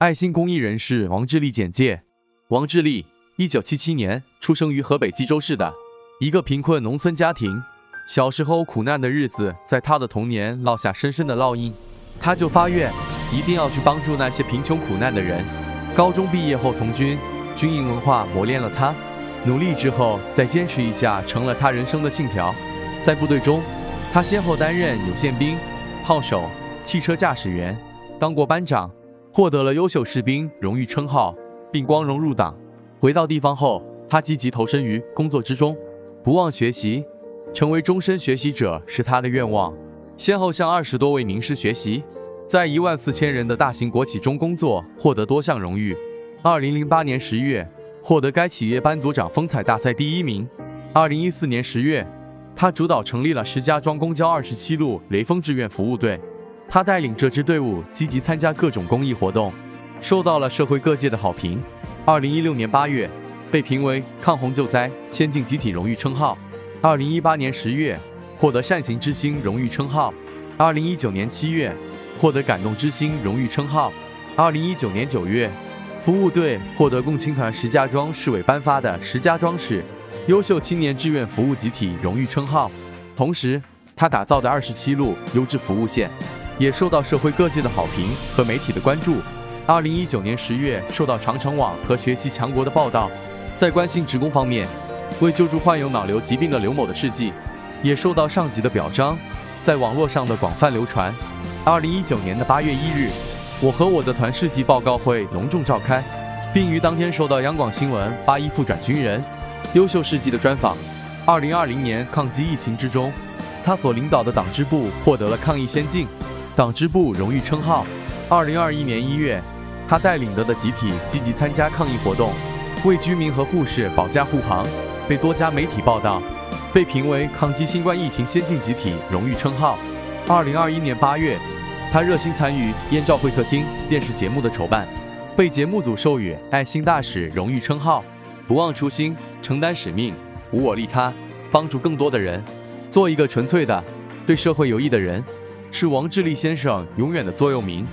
爱心公益人士王志立简介：王志立，一九七七年出生于河北冀州市的一个贫困农村家庭。小时候苦难的日子在他的童年烙下深深的烙印，他就发愿一定要去帮助那些贫穷苦难的人。高中毕业后从军，军营文化磨练了他，努力之后再坚持一下，成了他人生的信条。在部队中，他先后担任有宪兵、炮手、汽车驾驶员，当过班长，获得了优秀士兵荣誉称号，并光荣入党。回到地方后，他积极投身于工作之中，不忘学习。成为终身学习者是他的愿望，先后向二十多位名师学习，在一万四千人的大型国企中工作，获得多项荣誉。二零零八年十月，获得该企业班组长风采大赛第一名。二零一四年十月，他主导成立了石家庄公交二十七路雷锋志愿服务队，他带领这支队伍积极参加各种公益活动，受到了社会各界的好评。二零一六年八月，被评为抗洪救灾先进集体荣誉称号。二零一八年十月，获得善行之星荣誉称号；二零一九年七月，获得感动之星荣誉称号；二零一九年九月，服务队获得共青团石家庄市委颁发的石家庄市优秀青年志愿服务集体荣誉称号。同时，他打造的二十七路优质服务线，也受到社会各界的好评和媒体的关注。二零一九年十月，受到长城网和学习强国的报道，在关心职工方面。为救助患有脑瘤疾病的刘某的事迹，也受到上级的表彰，在网络上的广泛流传。二零一九年的八月一日，我和我的团事迹报告会隆重召开，并于当天收到央广新闻八一复转军人优秀事迹的专访。二零二零年抗击疫情之中，他所领导的党支部获得了抗疫先进党支部荣誉称号。二零二一年一月，他带领的的集体积极参加抗疫活动，为居民和护士保驾护航。被多家媒体报道，被评为抗击新冠疫情先进集体荣誉称号。二零二一年八月，他热心参与燕赵会客厅电视节目的筹办，被节目组授予爱心大使荣誉称号。不忘初心，承担使命，无我利他，帮助更多的人，做一个纯粹的对社会有益的人，是王志立先生永远的座右铭。